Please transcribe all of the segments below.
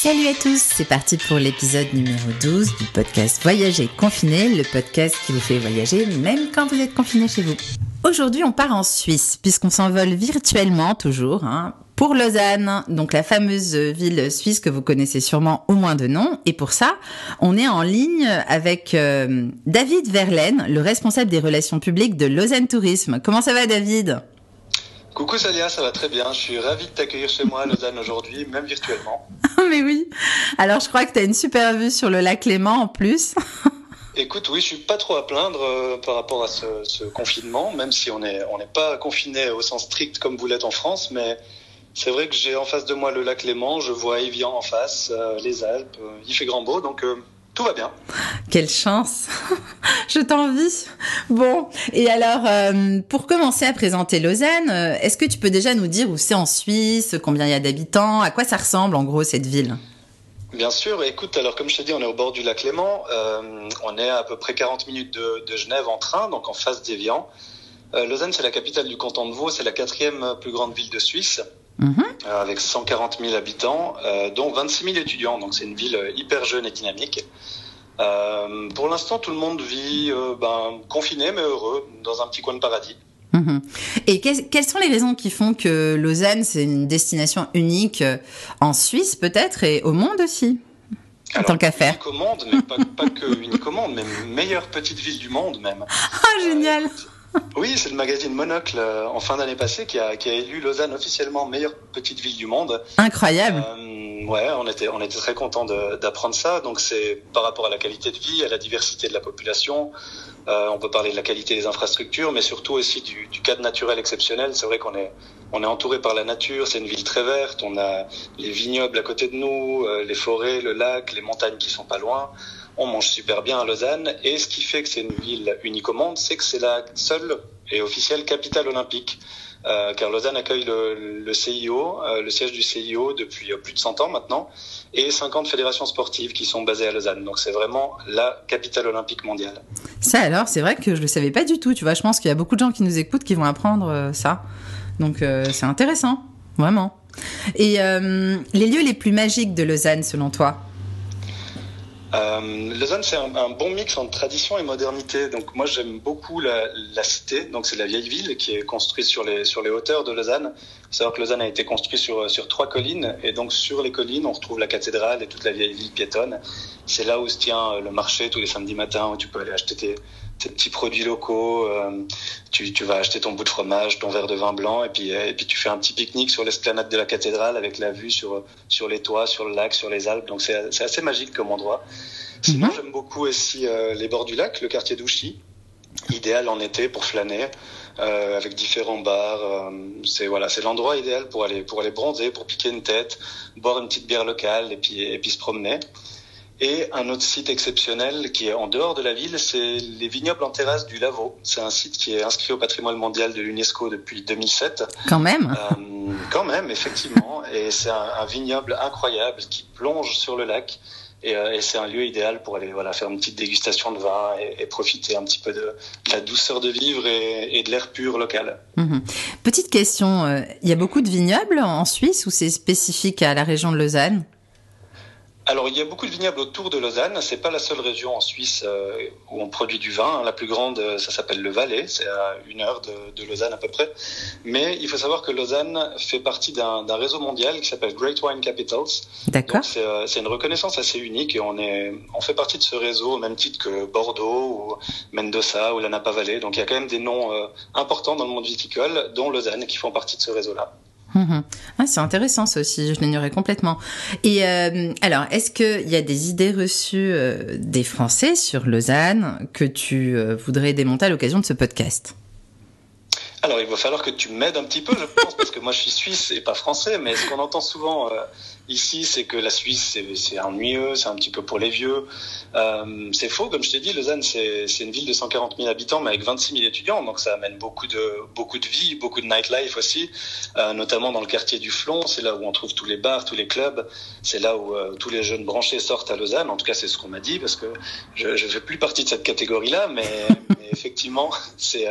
Salut à tous, c'est parti pour l'épisode numéro 12 du podcast Voyager confiné, le podcast qui vous fait voyager même quand vous êtes confiné chez vous. Aujourd'hui, on part en Suisse, puisqu'on s'envole virtuellement toujours, hein, pour Lausanne, donc la fameuse ville suisse que vous connaissez sûrement au moins de nom. Et pour ça, on est en ligne avec euh, David Verlaine, le responsable des relations publiques de Lausanne Tourisme. Comment ça va David? Coucou Salia, ça va très bien. Je suis ravi de t'accueillir chez moi à Lausanne aujourd'hui, même virtuellement. Mais oui. Alors je crois que tu as une super vue sur le lac Léman en plus. Écoute, oui, je suis pas trop à plaindre euh, par rapport à ce, confinement, même si on n'est on n'est pas confiné au sens strict comme vous l'êtes en France, mais c'est vrai que j'ai en face de moi le lac Léman, je vois Evian en face, euh, les Alpes, euh, il fait grand beau, donc tout va bien. Quelle chance Je t'envie. Bon, et alors, euh, pour commencer à présenter Lausanne, euh, est-ce que tu peux déjà nous dire où c'est en Suisse, combien il y a d'habitants, à quoi ça ressemble en gros cette ville? Bien sûr, écoute, alors comme je te dis, on est au bord du lac Léman, euh, on est à, peu près 40 minutes de, Genève en train, donc en face d'Evian. Lausanne, c'est la capitale du canton de Vaud, c'est la quatrième plus grande ville de Suisse. Mhm. avec 140 000 habitants, dont 26 000 étudiants. Donc c'est une ville hyper jeune et dynamique. Euh, pour l'instant, tout le monde vit euh, ben, confiné mais heureux dans un petit coin de paradis. Mhm. Et quelles sont les raisons qui font que Lausanne, c'est une destination unique euh, en Suisse peut-être et au monde aussi? En tant qu'affaire. Unique au monde, mais pas, pas que unique au monde, mais meilleure petite ville du monde même. Ah, génial Oui, c'est le magazine Monocle en fin d'année passée qui a, qui a, élu Lausanne officiellement meilleure petite ville du monde. Incroyable. Ouais, on était, on était très content d'apprendre ça. Donc c'est par rapport à la qualité de vie, à la diversité de la population. Euh, on peut parler de la qualité des infrastructures, mais surtout aussi du, du cadre naturel exceptionnel. C'est vrai qu'on est, on est entouré par la nature. C'est une ville très verte. On a les vignobles à côté de nous, euh, les forêts, le lac, les montagnes qui sont pas loin. On mange super bien à Lausanne. Et ce qui fait que c'est une ville unique au monde, c'est que c'est la seule et officielle capitale olympique. Euh, car Lausanne accueille le, CIO, euh, le siège du CIO depuis euh, plus de 100 ans maintenant, et 50 fédérations sportives qui sont basées à Lausanne. Donc c'est vraiment la capitale olympique mondiale. Ça alors, c'est vrai que je le savais pas du tout. Tu vois, je pense qu'il y a beaucoup de gens qui nous écoutent qui vont apprendre ça. Donc c'est intéressant, vraiment. Et les lieux les plus magiques de Lausanne selon toi? Euh, Lausanne, c'est un, bon mix entre tradition et modernité. Donc moi, j'aime beaucoup la, la, cité. Donc c'est la vieille ville qui est construite sur les sur les hauteurs de Lausanne. Il savoir que Lausanne a été construite sur sur trois collines et donc sur les collines, on retrouve la cathédrale et toute la vieille ville piétonne. C'est là où se tient le marché tous les samedis matins où tu peux aller acheter tes, tes petits produits locaux. Euh, tu, tu, vas acheter ton bout de fromage, ton verre de vin blanc, et puis, et puis tu fais un petit pique-nique sur l'esplanade de la cathédrale avec la vue sur, sur les toits, sur le lac, sur les Alpes. Donc c'est assez magique comme endroit. Sinon, mhm. j'aime beaucoup aussi euh, les bords du lac, le quartier d'Ouchy, idéal en été pour flâner. Euh, avec différents bars. Euh, c'est voilà, c'est l'endroit idéal pour aller pour aller bronzer, pour piquer une tête, boire une petite bière locale et puis et puis se promener. Et un autre site exceptionnel qui est en dehors de la ville, c'est les vignobles en terrasse du Lavaux. C'est un site qui est inscrit au patrimoine mondial de l'UNESCO depuis 2007. Quand même. Euh, quand même, effectivement. Et c'est un, un, vignoble incroyable qui plonge sur le lac. Et, euh, et c'est un lieu idéal pour aller voilà faire une petite dégustation de vin et, et profiter un petit peu de, de, la douceur de vivre et, et de l'air pur local. Mmh. Petite question, euh, il y a beaucoup de vignobles en Suisse ou c'est spécifique à la région de Lausanne? Alors, il y a beaucoup de vignobles autour de Lausanne. C'est pas la seule région en Suisse euh, où on produit du vin. La plus grande, euh, ça s'appelle le Valais. C'est à une heure de, de, Lausanne à peu près. Mais il faut savoir que Lausanne fait partie d'un réseau mondial qui s'appelle Great Wine Capitals. D'accord. Euh, c'est une reconnaissance assez unique et on est, on fait partie de ce réseau au même titre que Bordeaux ou Mendoza ou la Napa Valley. Donc, il y a quand même des noms importants dans le monde viticole, dont Lausanne, qui font partie de ce réseau-là. Mmh. Ah, c'est intéressant ça aussi, je l'ignorais complètement. Et euh, alors, est-ce qu'il y a des idées reçues euh, des Français sur Lausanne que tu euh, voudrais démonter à l'occasion de ce podcast? Alors, il va falloir que tu m'aides un petit peu, je pense, parce que moi, je suis suisse et pas français, mais ce qu'on entend souvent euh, ici, c'est que la Suisse, c'est ennuyeux, c'est un petit peu pour les vieux. Euh, c'est faux, comme je t'ai dit, Lausanne, c'est une ville de 140 000 habitants, mais avec 26 000 étudiants, donc ça amène beaucoup de beaucoup de vie, beaucoup de nightlife aussi, euh, notamment dans le quartier du Flon, c'est là où on trouve tous les bars, tous les clubs, c'est là où euh, tous les jeunes branchés sortent à Lausanne. En tout cas, c'est ce qu'on m'a dit, parce que je ne fais plus partie de cette catégorie-là, mais, mais effectivement, c'est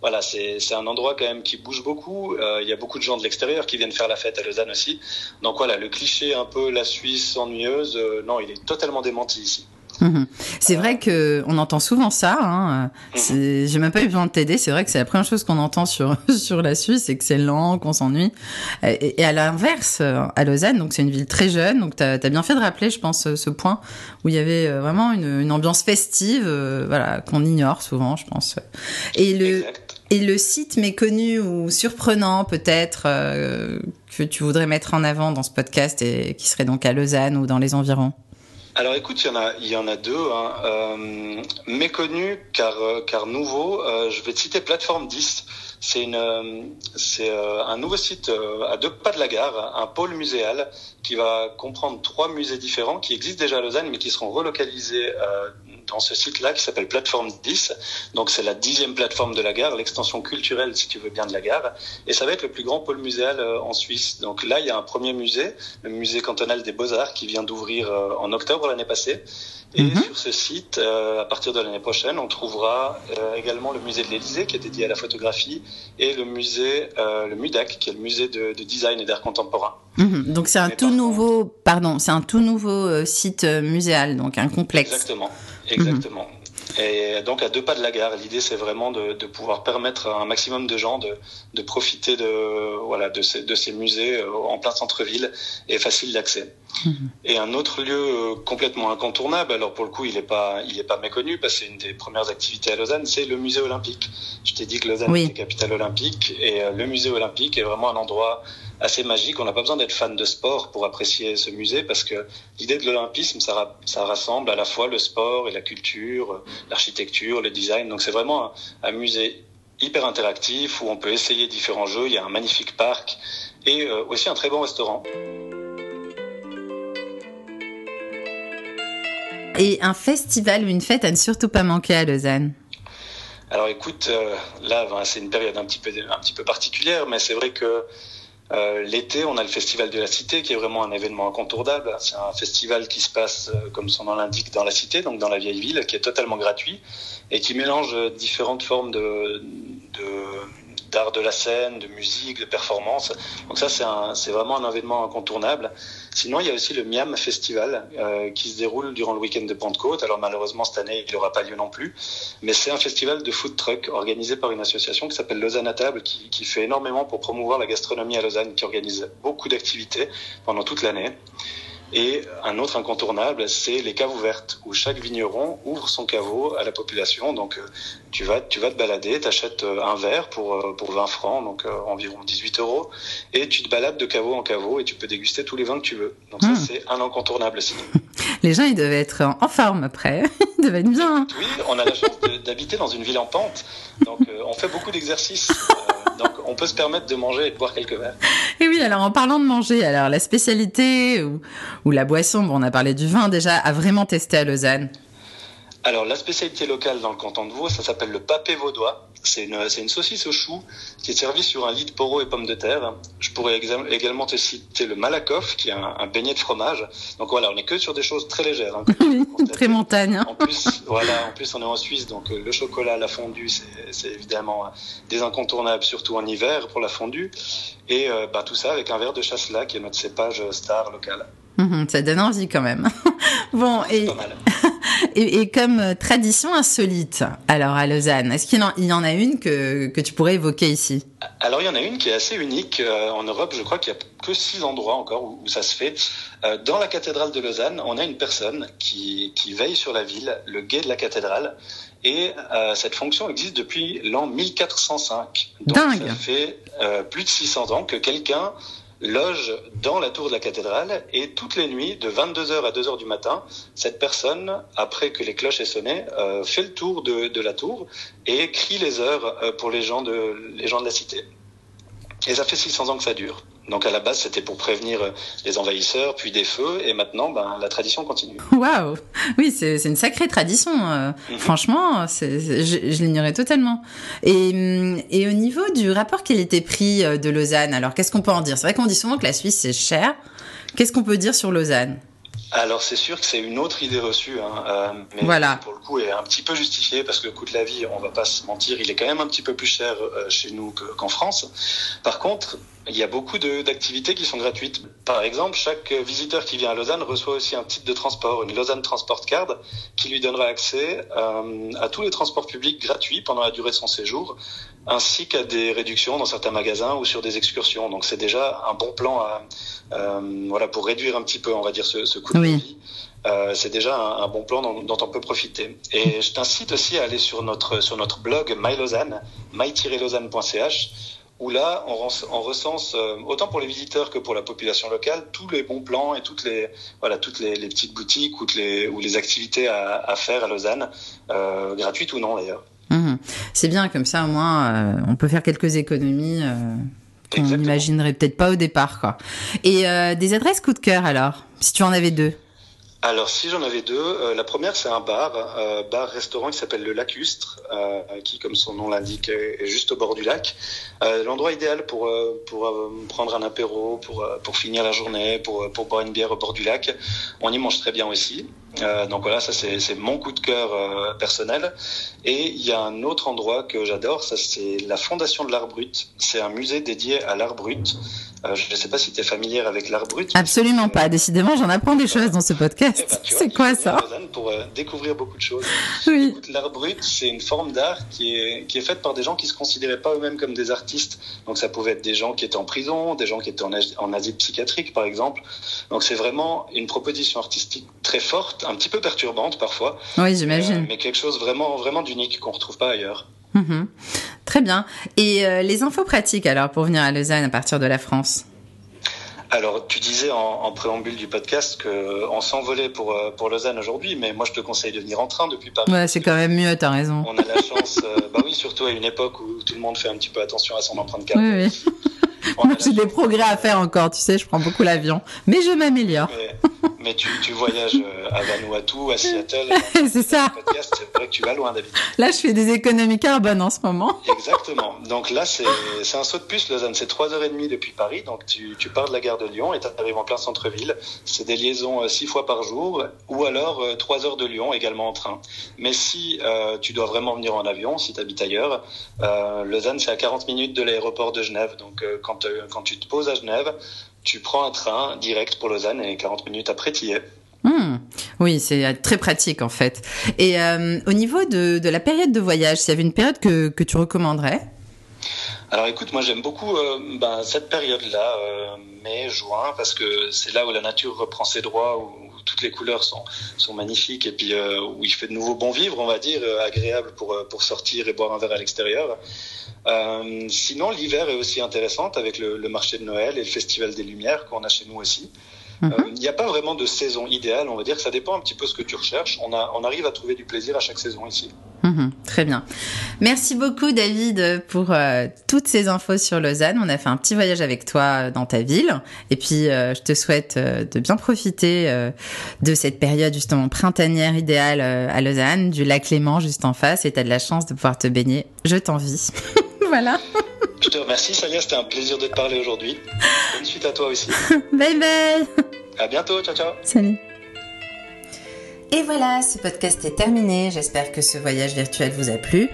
voilà, c'est un endroit quand même qui bouge beaucoup. Il y a beaucoup de gens de l'extérieur qui viennent faire la fête à Lausanne aussi. Donc voilà, le cliché un peu la Suisse ennuyeuse, non, il est totalement démenti ici. Mhm. C'est vrai que on entend souvent ça. Hein. J'ai même pas eu besoin de t'aider. C'est vrai que c'est la première chose qu'on entend sur sur la Suisse, c'est que c'est lent, qu'on s'ennuie. Et, à l'inverse, à Lausanne, donc c'est une ville très jeune, donc t'as as bien fait de rappeler, je pense, ce point où il y avait euh, vraiment une, une ambiance festive, euh, voilà, qu'on ignore souvent, je pense. Et le et le site méconnu ou surprenant peut-être euh, que tu voudrais mettre en avant dans ce podcast et qui serait donc à Lausanne ou dans les environs? Alors écoute, il y en a, il y en a deux. Hein. Euh, méconnu car, euh, car nouveau, euh, je vais te citer Plateforme 10. C'est une, euh, c'est un nouveau site à deux pas de la gare, un pôle muséal qui va comprendre trois musées différents qui existent déjà à Lausanne mais qui seront relocalisés dans ce site-là qui s'appelle Plateforme 10. Donc c'est la dixième plateforme de la gare, l'extension culturelle, si tu veux bien, de la gare. Et ça va être le plus grand pôle muséal euh, en Suisse. Donc là, il y a un premier musée, le musée cantonal des beaux-arts, qui vient d'ouvrir euh, en octobre l'année passée. Et mhm. sur ce site, euh, à partir de l'année prochaine, on trouvera également le musée de l'Élysée qui est dédié à la photographie et le musée, le MUDAC qui est le musée de, design et d'art contemporain. Mhm. Donc c'est un tout nouveau, pardon, c'est un tout nouveau site muséal, donc un complexe. Exactement. Exactement. Et donc à deux pas de la gare, l'idée c'est vraiment de, de, pouvoir permettre à un maximum de gens de, de profiter de voilà de ces, de ces musées euh, en plein centre-ville et facile d'accès. Mhm. Et un autre lieu euh, complètement incontournable, alors pour le coup il n'est pas il est pas méconnu parce que c'est une des premières activités à Lausanne, c'est le musée olympique. Je t'ai dit que Lausanne est capitale olympique et euh, le musée olympique est vraiment un endroit assez magique. On n'a pas besoin d'être fan de sport pour apprécier ce musée parce que l'idée de l'olympisme, ça, ça, rassemble à la fois le sport et la culture, l'architecture, le design. Donc c'est vraiment un, musée hyper interactif où on peut essayer différents jeux. Il y a un magnifique parc et euh, aussi un très bon restaurant. Et un festival ou une fête à ne surtout pas manquer à Lausanne alors écoute, euh, là ben, c'est une période un petit peu un petit peu particulière, mais c'est vrai que euh, L'été, on a le Festival de la Cité, qui est vraiment un événement incontournable. C'est un festival qui se passe, euh, comme son nom l'indique, dans la cité, donc dans la vieille ville, qui est totalement gratuit et qui mélange différentes formes de, d'art de la scène, de musique, de performance. Donc ça, c'est vraiment un événement incontournable. Sinon, il y a aussi le Miam Festival euh, qui se déroule durant le week-end de Pentecôte. Alors malheureusement, cette année, il n'aura pas lieu non plus. Mais c'est un festival de food truck organisé par une association qui s'appelle Lausanne à table, qui, qui fait énormément pour promouvoir la gastronomie à Lausanne, qui organise beaucoup d'activités pendant toute l'année. Et un autre incontournable, c'est les caves ouvertes, où chaque vigneron ouvre son caveau à la population. Donc euh, tu vas, tu vas te balader, tu achètes euh, un verre pour, euh, pour 20 francs, donc environ 18 euros, et tu te balades de caveau en caveau et tu peux déguster tous les vins que tu veux. Donc ça, hmm. c'est un incontournable aussi. Les gens, ils devaient être en forme après. Ils devaient être bien. Oui, on a la chance d'habiter dans une ville en pente, donc on fait beaucoup d'exercices. Donc on peut se permettre de manger et de boire quelques verres. Et oui, alors en parlant de manger, alors la spécialité ou, ou la boisson, bon, on a parlé du vin déjà, à vraiment tester à Lausanne alors, la spécialité locale dans le canton de Vaud, ça s'appelle le papé vaudois. C'est une, une, saucisse au chou qui est servie sur un lit de poros et pommes de terre. Je pourrais également te citer le malakoff, qui est un, beignet de fromage. Donc voilà, on est que sur des choses très légères. Hein, très montagne. Hein. En plus, voilà, en plus on est en Suisse, donc euh, le chocolat, la fondue, c'est évidemment des incontournables, surtout en hiver pour la fondue. Et euh, bah, tout ça avec un verre de chasselas, qui est notre cépage star local. Mhm, ça donne envie quand même. bon, et, et, et, comme euh, tradition insolite, alors à Lausanne, est-ce qu'il y en a une que, que tu pourrais évoquer ici? Alors il y en a une qui est assez unique. Euh, en Europe, je crois qu'il n'y a que six endroits encore où, ça se fait. Euh, dans la cathédrale de Lausanne, on a une personne qui, qui veille sur la ville, le guet de la cathédrale. Et cette fonction existe depuis l'an 1405. Donc Dingue. ça fait plus de 600 ans que quelqu'un loge dans la tour de la cathédrale et toutes les nuits, de 22h à 2h du matin, cette personne, après que les cloches aient sonné, euh, fait le tour de, de, la tour et crie les heures euh, pour les gens, de, les gens de la cité. Et ça fait 600 ans que ça dure. Donc à la base, c'était pour prévenir euh, les envahisseurs, puis des feux, et maintenant, ben, la tradition continue. Waouh Oui, c'est une sacrée tradition. Euh, mhm. Franchement, je, je l'ignorais totalement. Et, mm, et au niveau du rapport qu'il était pris euh, de Lausanne, alors qu'est-ce qu'on peut en dire? C'est vrai qu'on dit souvent que la Suisse, c'est cher. Qu'est-ce qu'on peut dire sur Lausanne? Alors c'est sûr que c'est une autre idée reçue, hein, euh, mais voilà. pour le coup est un petit peu justifiée parce que le coût de la vie, on va pas se mentir, il est quand même un petit peu plus cher euh, chez nous qu'en France. Par contre, il y a beaucoup d'activités qui sont gratuites. Par exemple, chaque visiteur qui vient à Lausanne reçoit aussi un titre de transport, une Lausanne Transport Card, qui lui donnera accès euh, à tous les transports publics gratuits pendant la durée de son séjour, ainsi qu'à des réductions dans certains magasins ou sur des excursions. Donc c'est déjà un bon plan à, euh, voilà, pour réduire un petit peu, on va dire, ce, ce coût de vie. Euh, c'est déjà un, un, bon plan dont, dont, on peut profiter. Et je t'incite aussi à aller sur notre, sur notre blog MyLausanne, my-lausanne.ch, où là, on, on recense, euh, autant pour les visiteurs que pour la population locale, tous les bons plans et toutes les, voilà, toutes les, les petites boutiques ou, les, ou les activités à, à faire à Lausanne, euh, gratuites ou non d'ailleurs. Mmh. C'est bien, comme ça au moins, euh, on peut faire quelques économies qu'on n'imaginerait peut-être pas au départ. Quoi. Et des adresses coup de cœur alors, si tu en avais deux alors si j'en avais deux, euh, la première c'est un bar, euh, bar-restaurant qui s'appelle le Lacustre, euh, qui comme son nom l'indique est, juste au bord du lac. Euh, l'endroit idéal pour pour prendre un apéro, pour pour finir la journée, pour pour boire une bière au bord du lac. On y mange très bien aussi. donc voilà, ça c'est mon coup de cœur personnel. Et il y a un autre endroit que j'adore, ça c'est la Fondation de l'Art Brut. C'est un musée dédié à l'art brut. Euh, je ne sais pas si tu es familière avec l'art brut. Absolument pas. Décidément, j'en apprends des choses dans ce podcast. Eh ben, c'est quoi ça Pour euh, découvrir beaucoup de choses. Oui. L'art brut, c'est une forme d'art qui est, qui est faite par des gens qui se considéraient pas eux-mêmes comme des artistes. Donc ça pouvait être des gens qui étaient en prison, des gens qui étaient en, en asile psychiatrique, par exemple. Donc c'est vraiment une proposition artistique très forte, un petit peu perturbante parfois. Oui, j'imagine. Euh, mais quelque chose vraiment, vraiment d'unique qu'on retrouve pas ailleurs. Mmh. Très bien. Et euh, les infos pratiques alors pour venir à Lausanne à partir de la France? Alors, tu disais en, en, préambule du podcast qu'on s'envolait pour, euh, pour Lausanne aujourd'hui, mais moi je te conseille de venir en train depuis Paris. Ouais, c'est quand même mieux, t'as raison. On a la chance, euh, bah oui, surtout à une époque où tout le monde fait un petit peu attention à son empreinte carbone. Oui, oui. Moi, j'ai des progrès à faire encore, tu sais, je prends beaucoup l'avion, mais je m'améliore. Mais tu, tu, voyages euh, à Vanuatu, à Seattle. c'est ça. C'est vrai que tu vas loin d'habitude. Là, je fais des économies carbone en ce moment. Exactement. Donc là, c'est un saut de puce, Lausanne. C'est 3h30 depuis Paris. Donc tu, tu pars de la gare de Lyon et tu arrives en plein centre-ville. C'est des liaisons 6 euh, fois par jour ou alors 3 euh, heures de Lyon également en train. Mais si euh, tu dois vraiment venir en avion, si tu habites ailleurs, euh, Lausanne, c'est à 40 minutes de l'aéroport de Genève. Donc euh, quand, quand tu te poses à Genève, tu prends un train direct pour Lausanne et 40 minutes après, tu y es. Mmh. Oui, c'est très pratique en fait. Et euh, au niveau de, de, la période de voyage, s'il y avait une période que, que tu recommanderais? Alors écoute, moi j'aime beaucoup euh, ben, cette période-là, euh, mai, juin, parce que c'est là où la nature reprend ses droits, où, où toutes les couleurs sont, sont magnifiques et puis euh, où il fait de nouveau bon vivre, on va dire, euh, agréable pour, euh, pour sortir et boire un verre à l'extérieur. Euh, sinon, l'hiver est aussi intéressante avec le, le, marché de Noël et le festival des Lumières qu'on a chez nous aussi. Il mm -hmm. n'y a pas vraiment de saison idéale, on va dire ça dépend un petit peu ce que tu recherches. On, a, on arrive à trouver du plaisir à chaque saison ici. Mmh, très bien. Merci beaucoup David pour euh, toutes ces infos sur Lausanne. On a fait un petit voyage avec toi dans ta ville et puis euh, je te souhaite euh, de bien profiter de cette période justement printanière idéale à Lausanne, du lac Léman juste en face et tu as de la chance de pouvoir te baigner. Je t'envie. voilà. Je te remercie Sania, c'était un plaisir de te parler aujourd'hui. Bonne suite à toi aussi. bye bye. À bientôt, ciao ciao. Salut. Et voilà, ce podcast est terminé. J'espère que ce voyage virtuel vous a plu.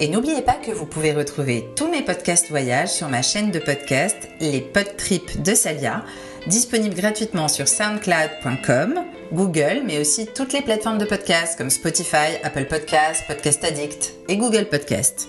Et n'oubliez pas que vous pouvez retrouver tous mes podcasts voyages sur ma chaîne de podcast, les Podtrips de Salia, disponible gratuitement sur soundcloud.com, Google, mais aussi toutes les plateformes de podcasts comme Spotify, Apple Podcasts, Podcast Addict et Google Podcasts.